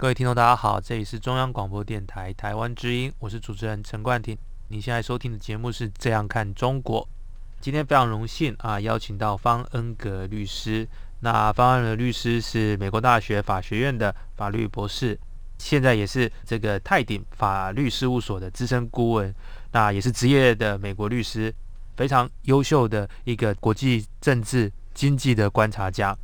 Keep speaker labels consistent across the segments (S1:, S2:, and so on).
S1: 各位听众，大家好，这里是中央广播电台台湾之音，我是主持人陈冠廷。你现在收听的节目是《这样看中国》。今天非常荣幸啊，邀请到方恩格律师。那方恩格律师是美国大学法学院的法律博士，现在也是这个泰鼎法律事务所的资深顾问，那也是职业的美国律师，非常优秀的一个国际政治经济的观察家。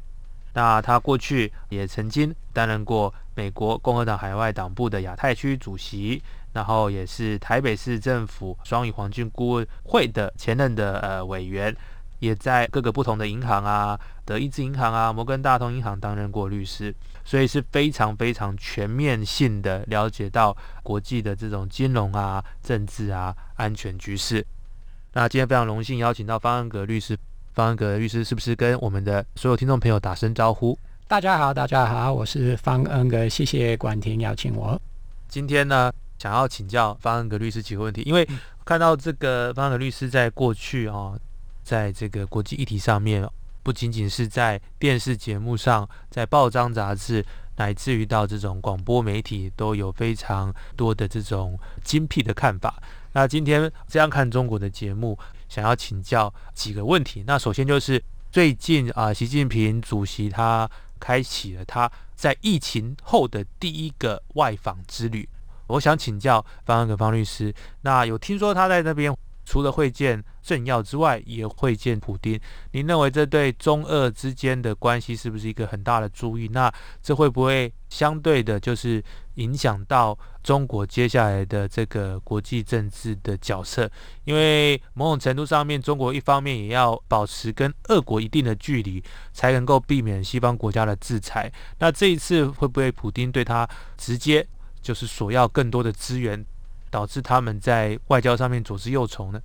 S1: 那他过去也曾经担任过美国共和党海外党部的亚太区主席，然后也是台北市政府双语黄金顾问会的前任的呃委员，也在各个不同的银行啊，德意志银行啊，摩根大通银行担任过律师，所以是非常非常全面性的了解到国际的这种金融啊、政治啊、安全局势。那今天非常荣幸邀请到方恩格律师。方恩格律师是不是跟我们的所有听众朋友打声招呼？
S2: 大家好，大家好，我是方恩格，谢谢管庭邀请我。
S1: 今天呢，想要请教方恩格律师几个问题，因为看到这个方恩格律师在过去啊，在这个国际议题上面，不仅仅是在电视节目上，在报章杂志，乃至于到这种广播媒体，都有非常多的这种精辟的看法。那今天这样看中国的节目。想要请教几个问题。那首先就是最近啊，习近平主席他开启了他在疫情后的第一个外访之旅。我想请教方安格方律师，那有听说他在那边？除了会见政要之外，也会见普京。您认为这对中俄之间的关系是不是一个很大的注意？那这会不会相对的，就是影响到中国接下来的这个国际政治的角色？因为某种程度上面，中国一方面也要保持跟俄国一定的距离，才能够避免西方国家的制裁。那这一次会不会普京对他直接就是索要更多的资源？导致他们在外交上面左支右绌呢？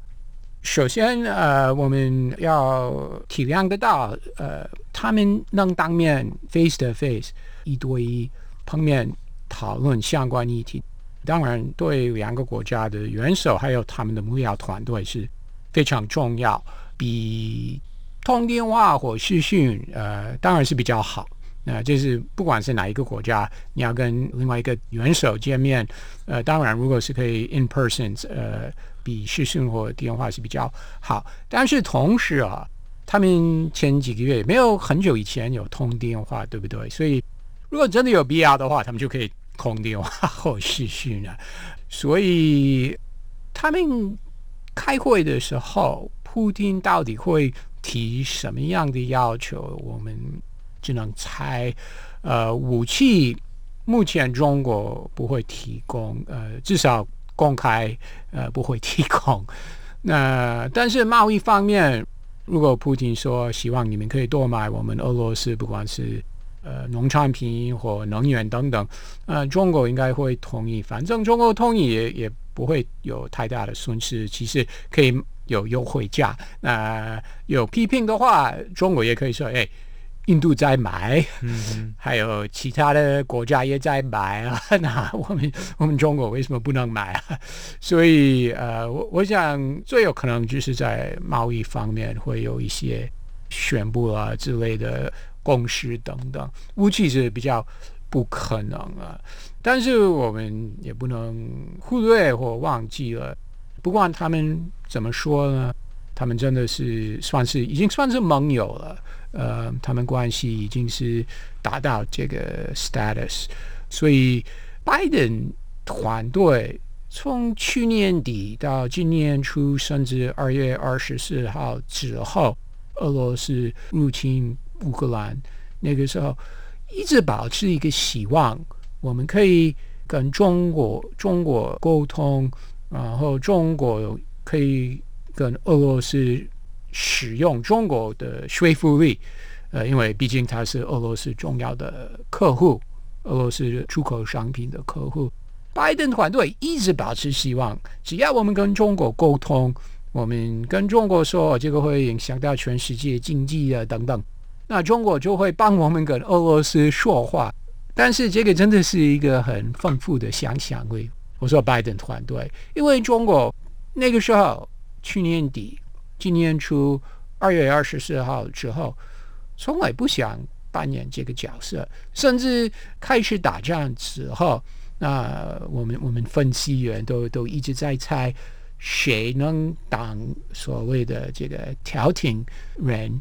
S2: 首先，呃，我们要体谅得到，呃，他们能当面 face to face 一对一碰面讨论相关议题，当然对两个国家的元首还有他们的幕僚团队是非常重要，比通电话或视讯，呃，当然是比较好。那，就是不管是哪一个国家，你要跟另外一个元首见面，呃，当然如果是可以 in person，呃，比视讯或电话是比较好。但是同时啊，他们前几个月没有很久以前有通电话，对不对？所以如果真的有必要的话，他们就可以通电话或视讯了。所以他们开会的时候，普京到底会提什么样的要求？我们。只能猜，呃，武器目前中国不会提供，呃，至少公开呃不会提供。那但是贸易方面，如果普京说希望你们可以多买我们俄罗斯，不管是呃农产品或能源等等，呃，中国应该会同意。反正中国同意也也不会有太大的损失，其实可以有优惠价。那有批评的话，中国也可以说，哎。印度在买，还有其他的国家也在买啊。那我们我们中国为什么不能买啊？所以呃，我我想最有可能就是在贸易方面会有一些宣布啊之类的共识等等。武器是比较不可能啊，但是我们也不能忽略或忘记了。不管他们怎么说呢，他们真的是算是已经算是盟友了。呃，他们关系已经是达到这个 status，所以拜登团队从去年底到今年初，甚至二月二十四号之后，俄罗斯入侵乌克兰那个时候，一直保持一个希望，我们可以跟中国中国沟通，然后中国可以跟俄罗斯。使用中国的说服力，呃，因为毕竟它是俄罗斯重要的客户，俄罗斯出口商品的客户，拜登团队一直保持希望，只要我们跟中国沟通，我们跟中国说这个会影响到全世界经济啊等等，那中国就会帮我们跟俄罗斯说话。但是这个真的是一个很丰富的想象力。我说拜登团队，因为中国那个时候去年底、今年初二月二十四号之后，从来不想扮演这个角色，甚至开始打仗之后。那我们我们分析员都都一直在猜，谁能当所谓的这个调停人？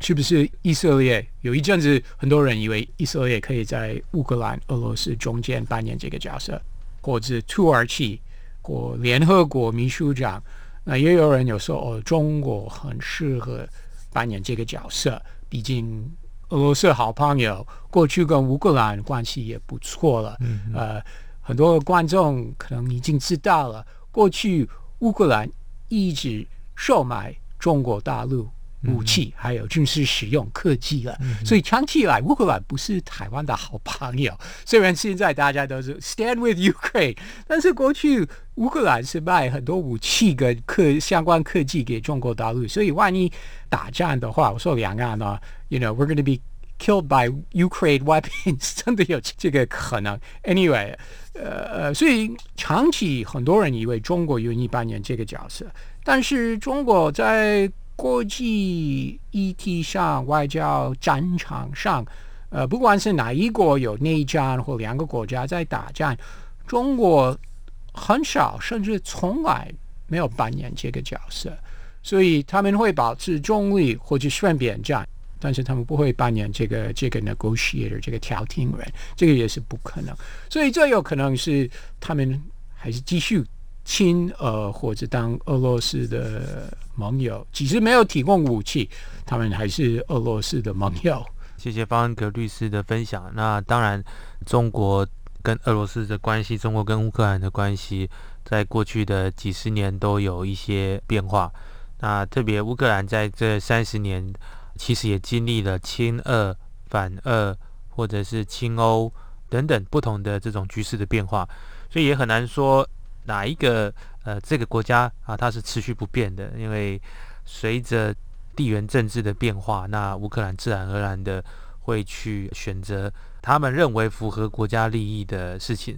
S2: 是不是以色列？有一阵子很多人以为以色列可以在乌克兰、俄罗斯中间扮演这个角色，或者土耳其或联合国秘书长。那也有人有说，哦，中国很适合扮演这个角色，毕竟。俄罗斯好朋友，过去跟乌克兰关系也不错了。呃，很多观众可能已经知道了，过去乌克兰一直售卖中国大陆武器，还有军事使用科技了。所以长期以来，乌克兰不是台湾的好朋友。虽然现在大家都是 stand with Ukraine，但是过去乌克兰是卖很多武器跟科相关科技给中国大陆，所以万一打仗的话，我说两岸呢？you know, we're going to be killed by Ukraine weapons，真的有这个可能。Anyway，呃，所以长期很多人以为中国愿意扮演这个角色，但是中国在国际议题上、外交战场上，呃，不管是哪一国有内战或两个国家在打仗，中国很少甚至从来没有扮演这个角色，所以他们会保持中立或者顺便战。但是他们不会扮演这个这个 negotiator 这个调停人，这个也是不可能。所以最有可能是他们还是继续亲俄或者当俄罗斯的盟友，其实没有提供武器，他们还是俄罗斯的盟友。
S1: 谢谢方恩格律师的分享。那当然，中国跟俄罗斯的关系，中国跟乌克兰的关系，在过去的几十年都有一些变化。那特别乌克兰在这三十年。其实也经历了亲俄、反俄，或者是亲欧等等不同的这种局势的变化，所以也很难说哪一个呃这个国家啊它是持续不变的，因为随着地缘政治的变化，那乌克兰自然而然的会去选择他们认为符合国家利益的事情。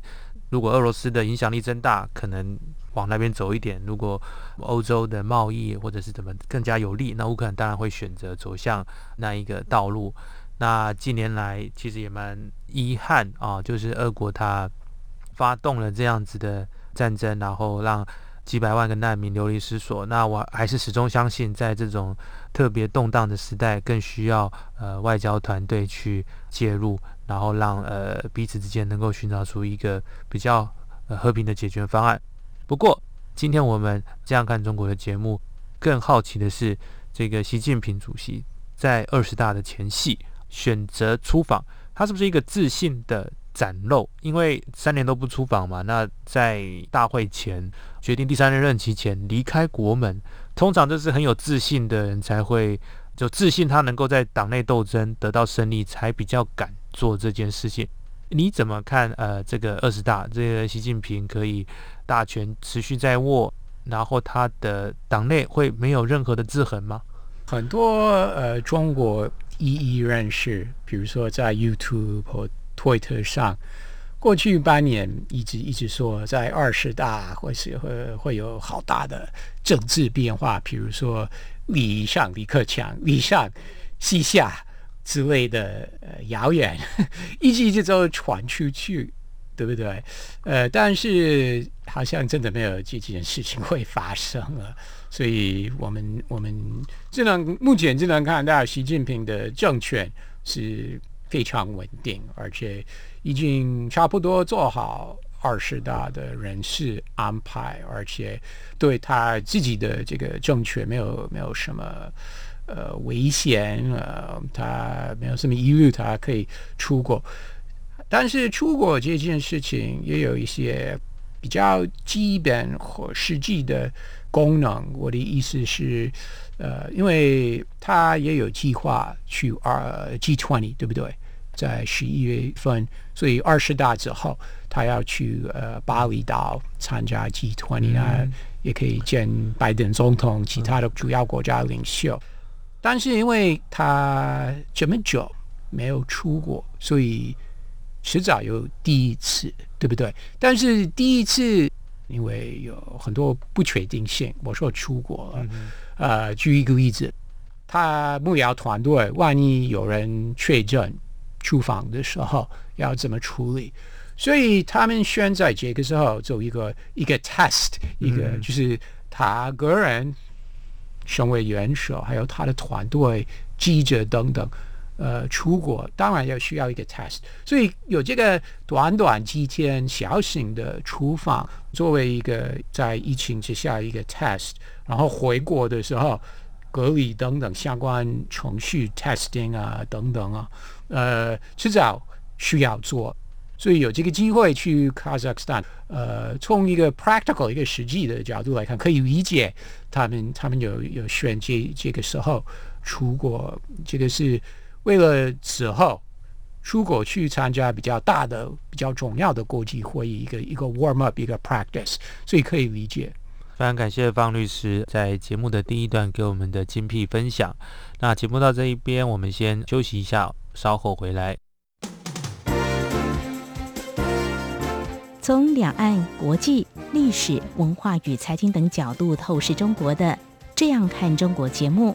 S1: 如果俄罗斯的影响力增大，可能。往那边走一点，如果欧洲的贸易或者是怎么更加有利，那乌克兰当然会选择走向那一个道路。那近年来其实也蛮遗憾啊，就是俄国它发动了这样子的战争，然后让几百万个难民流离失所。那我还是始终相信，在这种特别动荡的时代，更需要呃外交团队去介入，然后让呃彼此之间能够寻找出一个比较和平的解决方案。不过，今天我们这样看中国的节目，更好奇的是，这个习近平主席在二十大的前夕选择出访，他是不是一个自信的展露？因为三年都不出访嘛，那在大会前决定第三任任期前离开国门，通常这是很有自信的人才会就自信他能够在党内斗争得到胜利，才比较敢做这件事情。你怎么看？呃，这个二十大，这个习近平可以大权持续在握，然后他的党内会没有任何的制衡吗？
S2: 很多呃，中国一一认识，比如说在 YouTube Twitter 上，过去半年一直一直说，在二十大或是会会有好大的政治变化，比如说李上李克强，李上西下。之类的呃谣言，一直一直都传出去，对不对？呃，但是好像真的没有这件事情会发生了，所以我们我们只能目前只能看到习近平的政权是非常稳定，而且已经差不多做好二十大的人事安排，而且对他自己的这个政权没有没有什么。呃，危险呃，他没有什么疑虑，他可以出国。但是出国这件事情也有一些比较基本和实际的功能。我的意思是，呃，因为他也有计划去二 G twenty，对不对？在十一月份，所以二十大之后，他要去呃巴厘岛参加 G 团啊，也可以见拜登总统、其他的主要国家领袖。但是因为他这么久没有出国，所以迟早有第一次，对不对？但是第一次因为有很多不确定性，我说出国了，呃，举一个例子，他幕僚团队万一有人确诊。出访的时候要怎么处理？所以他们选在这个时候做一个一个 test，一个就是他个人身为元首，还有他的团队、记者等等，呃，出国当然要需要一个 test。所以有这个短短几天小型的出访，作为一个在疫情之下一个 test，然后回国的时候隔离等等相关程序 testing 啊等等啊。呃，迟早需要做，所以有这个机会去 Kazakhstan。呃，从一个 practical 一个实际的角度来看，可以理解他们他们有有选这这个时候出国，这个是为了此后出国去参加比较大的、比较重要的国际会议，一个一个 warm up，一个 practice，所以可以理解。
S1: 非常感谢方律师在节目的第一段给我们的精辟分享。那节目到这一边，我们先休息一下。稍后回来。
S3: 从两岸、国际、历史文化与财经等角度透视中国的《这样看中国》节目，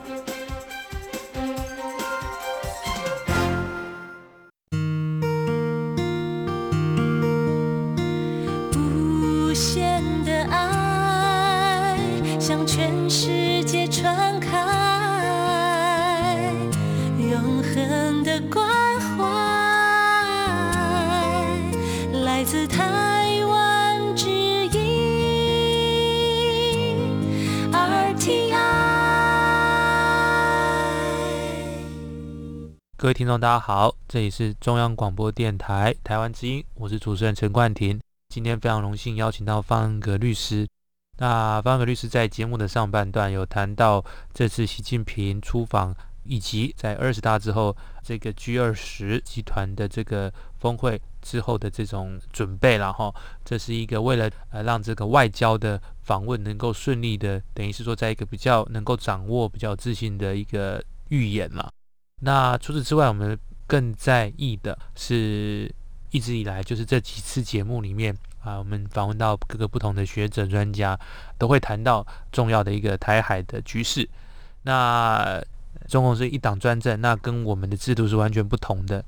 S1: 位听众，大家好，这里是中央广播电台台湾之音，我是主持人陈冠廷。今天非常荣幸邀请到方恩格律师。那方格律师在节目的上半段有谈到这次习近平出访，以及在二十大之后这个 G 二十集团的这个峰会之后的这种准备，然后这是一个为了呃让这个外交的访问能够顺利的，等于是说在一个比较能够掌握、比较自信的一个预演了。那除此之外，我们更在意的是，一直以来就是这几次节目里面啊，我们访问到各个不同的学者专家，都会谈到重要的一个台海的局势。那中共是一党专政，那跟我们的制度是完全不同的。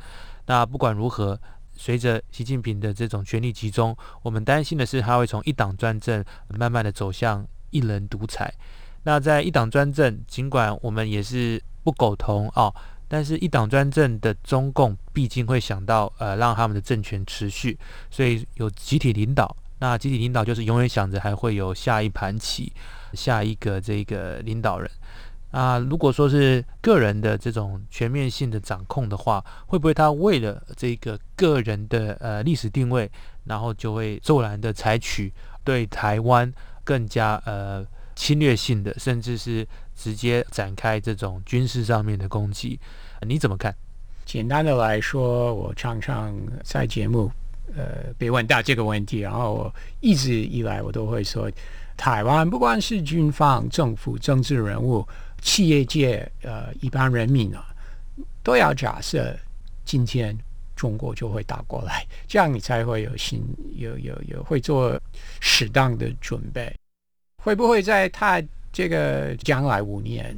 S1: 那不管如何，随着习近平的这种权力集中，我们担心的是他会从一党专政慢慢的走向一人独裁。那在一党专政，尽管我们也是不苟同啊。但是，一党专政的中共毕竟会想到，呃，让他们的政权持续，所以有集体领导。那集体领导就是永远想着还会有下一盘棋，下一个这个领导人。啊，如果说是个人的这种全面性的掌控的话，会不会他为了这个个人的呃历史定位，然后就会骤然的采取对台湾更加呃侵略性的，甚至是直接展开这种军事上面的攻击？你怎么看？
S2: 简单的来说，我常常在节目，呃，被问到这个问题，然后我一直以来我都会说，台湾不管是军方、政府、政治人物、企业界，呃，一般人民啊，都要假设今天中国就会打过来，这样你才会有心，有有有会做适当的准备。会不会在他这个将来五年？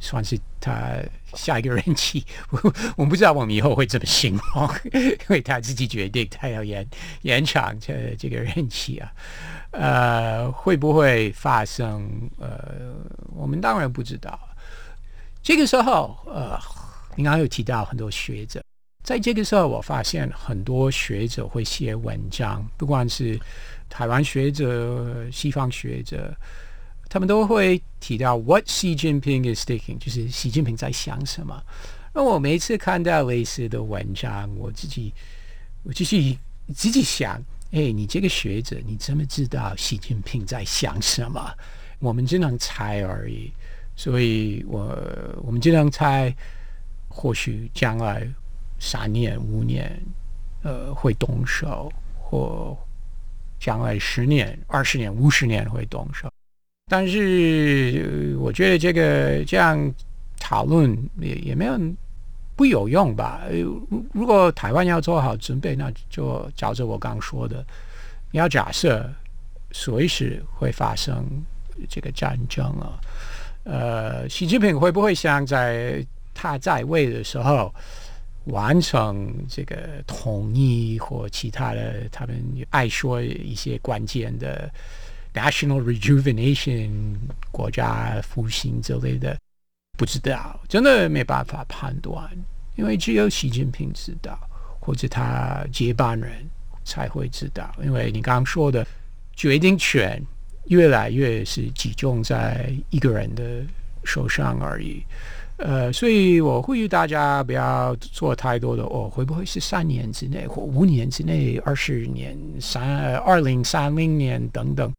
S2: 算是他下一个任期。我我不知道我们以后会怎么形容，因为他自己决定他要延延长这这个任期啊。呃，会不会发生？呃，我们当然不知道。这个时候，呃，你刚刚有提到很多学者，在这个时候，我发现很多学者会写文章，不管是台湾学者、西方学者，他们都会提到 “What Xi Jinping is thinking”，就是习近平在想什么。那我每次看到类似的文章，我自己，我继续自己想。哎，你这个学者，你怎么知道习近平在想什么？我们只能猜而已。所以我我们只能猜，或许将来三年、五年，呃，会动手；或将来十年、二十年、五十年会动手。但是，我觉得这个这样讨论也也没有。不有用吧？如如果台湾要做好准备，那就照着我刚说的，你要假设随时会发生这个战争啊。呃，习近平会不会像在他在位的时候完成这个统一或其他的？他们爱说一些关键的 national rejuvenation 国家复兴之类的。不知道，真的没办法判断，因为只有习近平知道，或者他接班人才会知道。因为你刚刚说的决定权越来越是集中在一个人的手上而已。呃，所以我呼吁大家不要做太多的哦，会不会是三年之内或五年之内、二十年、三二零三零年等等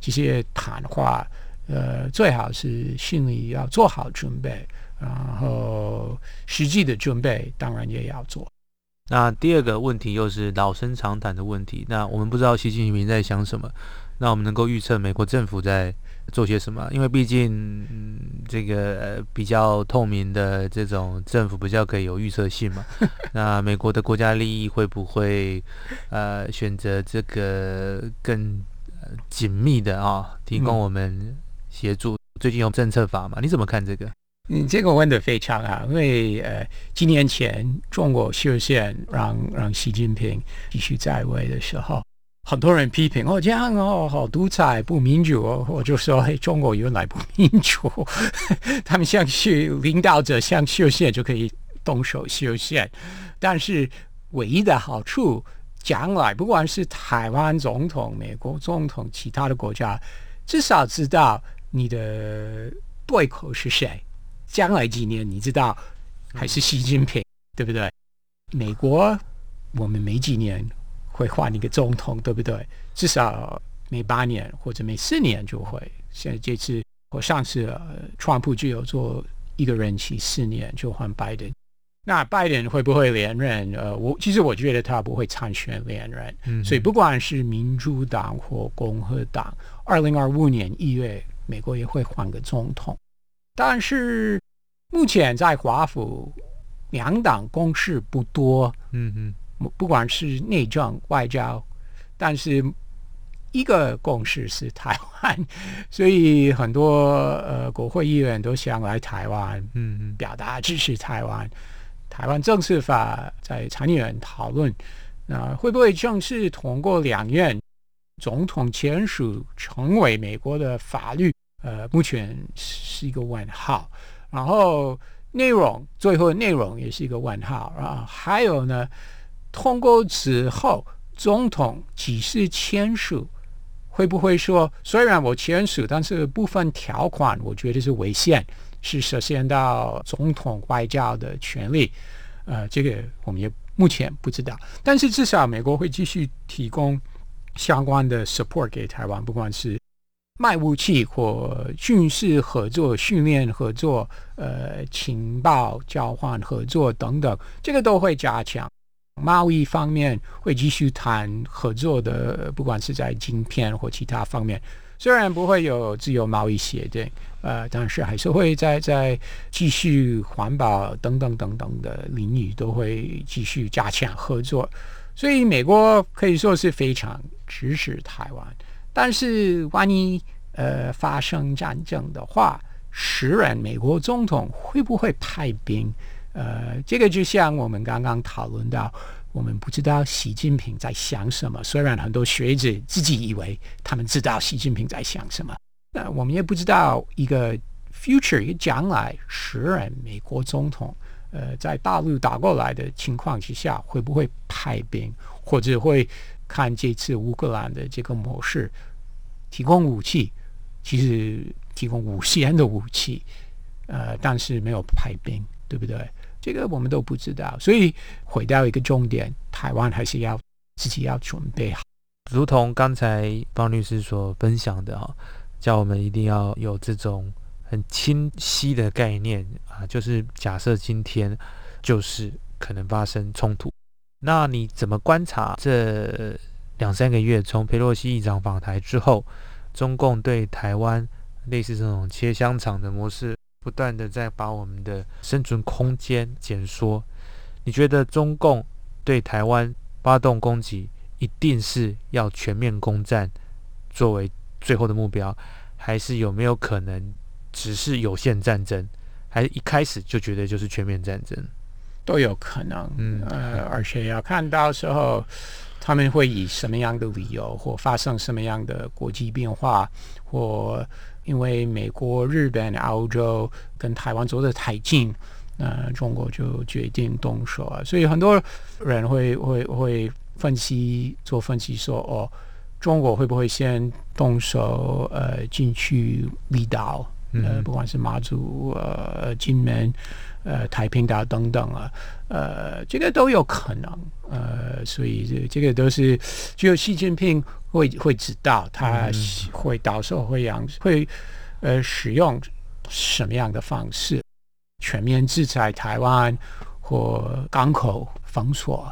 S2: 这些谈话。呃，最好是心里要做好准备，然后实际的准备当然也要做。
S1: 那第二个问题又是老生常谈的问题，那我们不知道习近平在想什么，那我们能够预测美国政府在做些什么？因为毕竟这个比较透明的这种政府比较可以有预测性嘛。那美国的国家利益会不会呃选择这个更紧密的啊，提供我们？协助最近有政策法嘛？你怎么看这个？
S2: 你这个问的非常好，因为呃，几年前中国修宪让让习近平继续在位的时候，很多人批评哦，这样哦，好独裁不民主哦。我就说，嘿，中国原来不民主，他们像去领导者像修宪就可以动手修宪，但是唯一的好处，将来不管是台湾总统、美国总统、其他的国家，至少知道。你的对口是谁？将来几年你知道还是习近平，对不对？美国我们没几年会换一个总统，对不对？至少每八年或者每四年就会。现在这次我上次川普就有做一个任期四年就换拜登。那拜登会不会连任？呃，我其实我觉得他不会参选连任。嗯所以不管是民主党或共和党，二零二五年一月。美国也会换个总统，但是目前在华府两党共识不多，嗯嗯，不管是内政外交，但是一个共识是台湾，所以很多呃国会议员都想来台湾，嗯嗯，表达支持台湾。台湾政治法在参议院讨论，那会不会正式通过两院总统签署成为美国的法律？呃，目前是一个问号，然后内容最后内容也是一个问号啊。还有呢，通过之后，总统几次签署，会不会说虽然我签署，但是部分条款我觉得是违宪，是涉嫌到总统外交的权利？呃，这个我们也目前不知道。但是至少美国会继续提供相关的 support 给台湾，不管是。卖武器或军事合作、训练合作、呃情报交换合作等等，这个都会加强。贸易方面会继续谈合作的，不管是在晶片或其他方面，虽然不会有自由贸易协定，呃，但是还是会在在继续环保等等等等的领域都会继续加强合作。所以美国可以说是非常支持台湾。但是，万一呃发生战争的话，时任美国总统会不会派兵？呃，这个就像我们刚刚讨论到，我们不知道习近平在想什么。虽然很多学者自己以为他们知道习近平在想什么，那我们也不知道一个 future 一个将来时任美国总统，呃，在大陆打过来的情况之下，会不会派兵，或者会看这次乌克兰的这个模式，提供武器，其实提供无限的武器，呃，但是没有派兵，对不对？这个我们都不知道，所以回到一个重点，台湾还是要自己要准备好。
S1: 如同刚才方律师所分享的哈，叫我们一定要有这种很清晰的概念啊，就是假设今天就是可能发生冲突，那你怎么观察这两三个月从佩洛西议长访台之后，中共对台湾类似这种切香肠的模式？不断的在把我们的生存空间减缩，你觉得中共对台湾发动攻击，一定是要全面攻占作为最后的目标，还是有没有可能只是有限战争，还是一开始就觉得就是全面战争？
S2: 都有可能，嗯，呃，而且要看到时候他们会以什么样的理由，或发生什么样的国际变化，或。因为美国、日本、澳洲跟台湾走得太近，那中国就决定动手啊。所以很多人会会会分析做分析说，哦，中国会不会先动手？呃，进去离岛，呃，不管是马祖、呃，金门、呃，太平岛等等啊，呃，这个都有可能。呃，所以这这个都是只有习近平。会会知道他会到时候会让会呃使用什么样的方式全面制裁台湾或港口封锁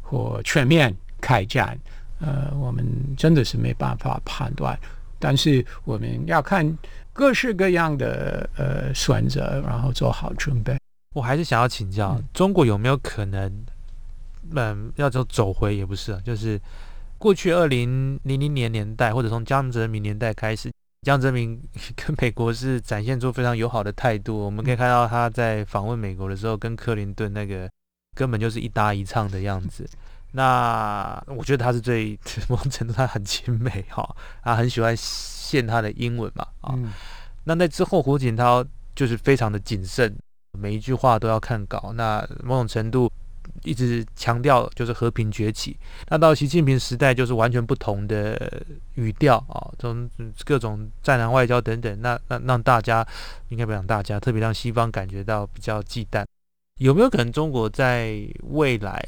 S2: 或全面开战，呃，我们真的是没办法判断，但是我们要看各式各样的呃选择，然后做好准备。
S1: 我还是想要请教，中国有没有可能，嗯，要走走回也不是，就是。过去二零零零年年代，或者从江泽民年代开始，江泽民跟美国是展现出非常友好的态度。我们可以看到他在访问美国的时候，跟克林顿那个根本就是一搭一唱的样子。那我觉得他是最 某种程度他很亲美哈，他很喜欢献他的英文嘛啊。那在之后，胡锦涛就是非常的谨慎，每一句话都要看稿。那某种程度。一直强调就是和平崛起，那到习近平时代就是完全不同的语调啊，从各种战狼外交等等，那那让大家应该不讲大家，特别让西方感觉到比较忌惮。有没有可能中国在未来？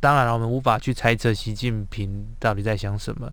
S1: 当然了，我们无法去猜测习近平到底在想什么，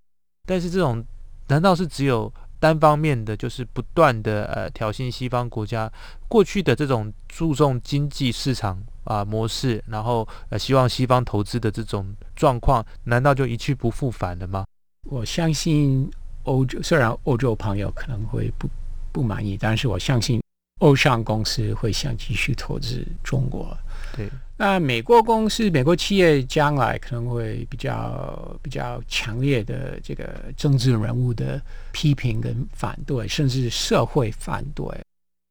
S1: 但是这种难道是只有？单方面的就是不断的呃挑衅西方国家过去的这种注重经济市场啊模式，然后呃希望西方投资的这种状况，难道就一去不复返了吗？
S2: 我相信欧洲虽然欧洲朋友可能会不不满意，但是我相信欧商公司会想继续投资中国。
S1: 对。
S2: 那美国公司、美国企业将来可能会比较比较强烈的这个政治人物的批评跟反对，甚至社会反对。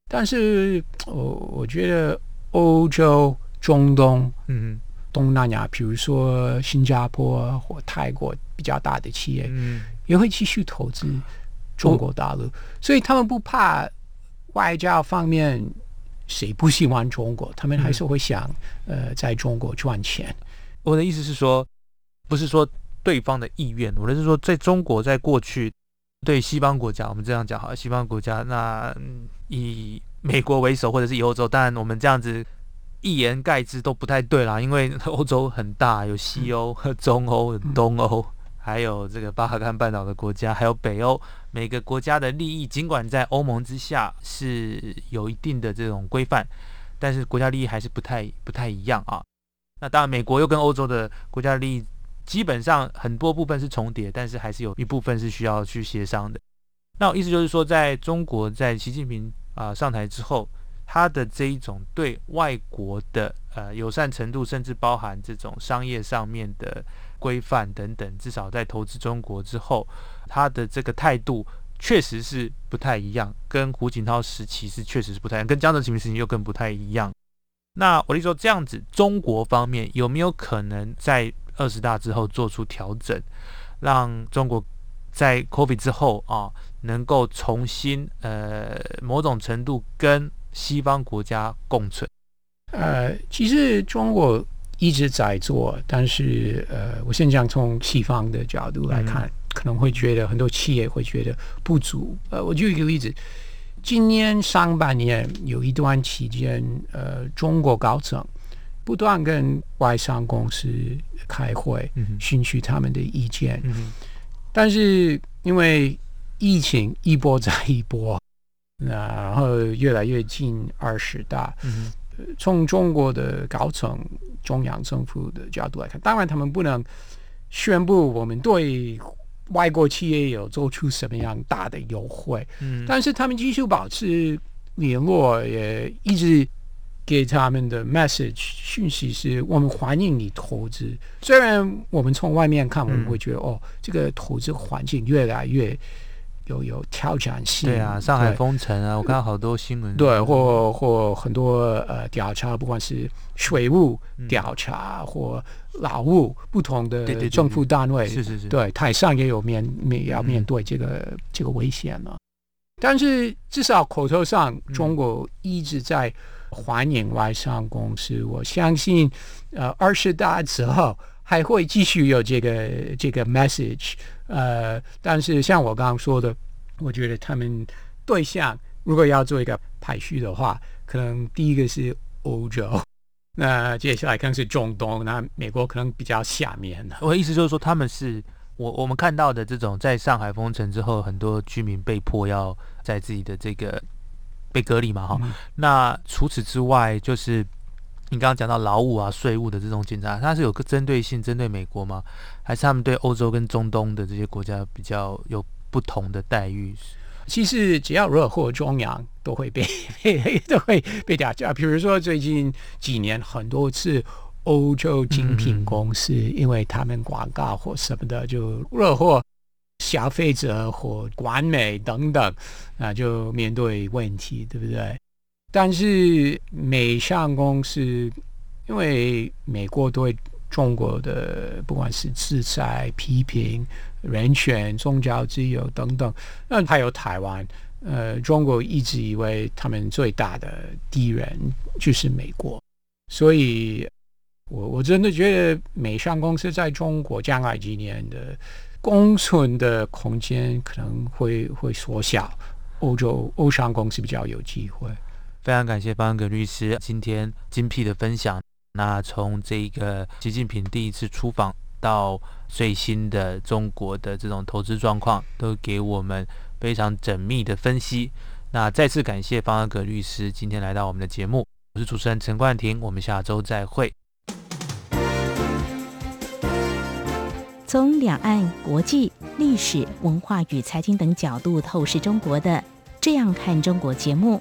S2: 但是我我觉得欧洲、中东、嗯，东南亚，比如说新加坡或泰国比较大的企业，嗯，也会继续投资中国大陆，所以他们不怕外交方面。谁不喜欢中国？他们还是会想，呃，在中国赚钱。
S1: 我的意思是说，不是说对方的意愿，我的是说，在中国在过去对西方国家，我们这样讲好，西方国家那以美国为首，或者是以欧洲，当然我们这样子一言盖之都不太对啦，因为 欧洲很大，有西欧和 中欧、东欧。还有这个巴哈干半岛的国家，还有北欧每个国家的利益，尽管在欧盟之下是有一定的这种规范，但是国家利益还是不太不太一样啊。那当然，美国又跟欧洲的国家利益基本上很多部分是重叠，但是还是有一部分是需要去协商的。那意思就是说，在中国在习近平啊上台之后，他的这一种对外国的呃友善程度，甚至包含这种商业上面的。规范等等，至少在投资中国之后，他的这个态度确实是不太一样，跟胡锦涛时期是确实是不太一样，跟江泽民时期又更不太一样。那我就说这样子，中国方面有没有可能在二十大之后做出调整，让中国在 COVID 之后啊，能够重新呃某种程度跟西方国家共存？
S2: 呃，其实中国一直在做，但是呃，我现在从西方的角度来看，可能会觉得很多企业会觉得不足。呃，我举一个例子，今年上半年有一段期间，呃，中国高层不断跟外商公司开会，寻取他们的意见，嗯但是因为疫情一波再一波，那然后越来越近二十大。从中国的高层、中央政府的角度来看，当然他们不能宣布我们对外国企业有做出什么样大的优惠，嗯，但是他们继续保持联络，也一直给他们的 message 讯息是我们欢迎你投资。虽然我们从外面看，我们会觉得哦，这个投资环境越来越。有有挑战性，
S1: 对啊，上海封城啊，我看到好多新闻，
S2: 对，或或很多呃调查，不管是税务调查或劳务不同的政府单位，
S1: 是是是，
S2: 对，台上也有面面要面对这个这个危险了。但是至少口头上，中国一直在欢迎外商公司，我相信呃二十大之后还会继续有这个这个 message。呃，但是像我刚刚说的，我觉得他们对象如果要做一个排序的话，可能第一个是欧洲，那接下来可能是中东，那美国可能比较下面的。
S1: 我的意思就是说，他们是我我们看到的这种在上海封城之后，很多居民被迫要在自己的这个被隔离嘛，哈。那除此之外，就是。你刚刚讲到劳务啊、税务的这种检查，它是有个针对性针对美国吗？还是他们对欧洲跟中东的这些国家比较有不同的待遇？
S2: 其实只要惹祸中央，都会被 都会被打架。比如说最近几年很多次，欧洲精品公司因为他们广告或什么的就惹祸消费者或官媒等等，那就面对问题，对不对？但是美商公司，因为美国对中国的不管是制裁、批评、人权、宗教自由等等，那还有台湾，呃，中国一直以为他们最大的敌人就是美国，所以我我真的觉得美商公司在中国将来几年的生存的空间可能会会缩小，欧洲欧商公司比较有机会。
S1: 非常感谢方安格律师今天精辟的分享。那从这个习近平第一次出访到最新的中国的这种投资状况，都给我们非常缜密的分析。那再次感谢方安格律师今天来到我们的节目。我是主持人陈冠廷，我们下周再会。
S3: 从两岸、国际、历史文化与财经等角度透视中国的，这样看中国节目。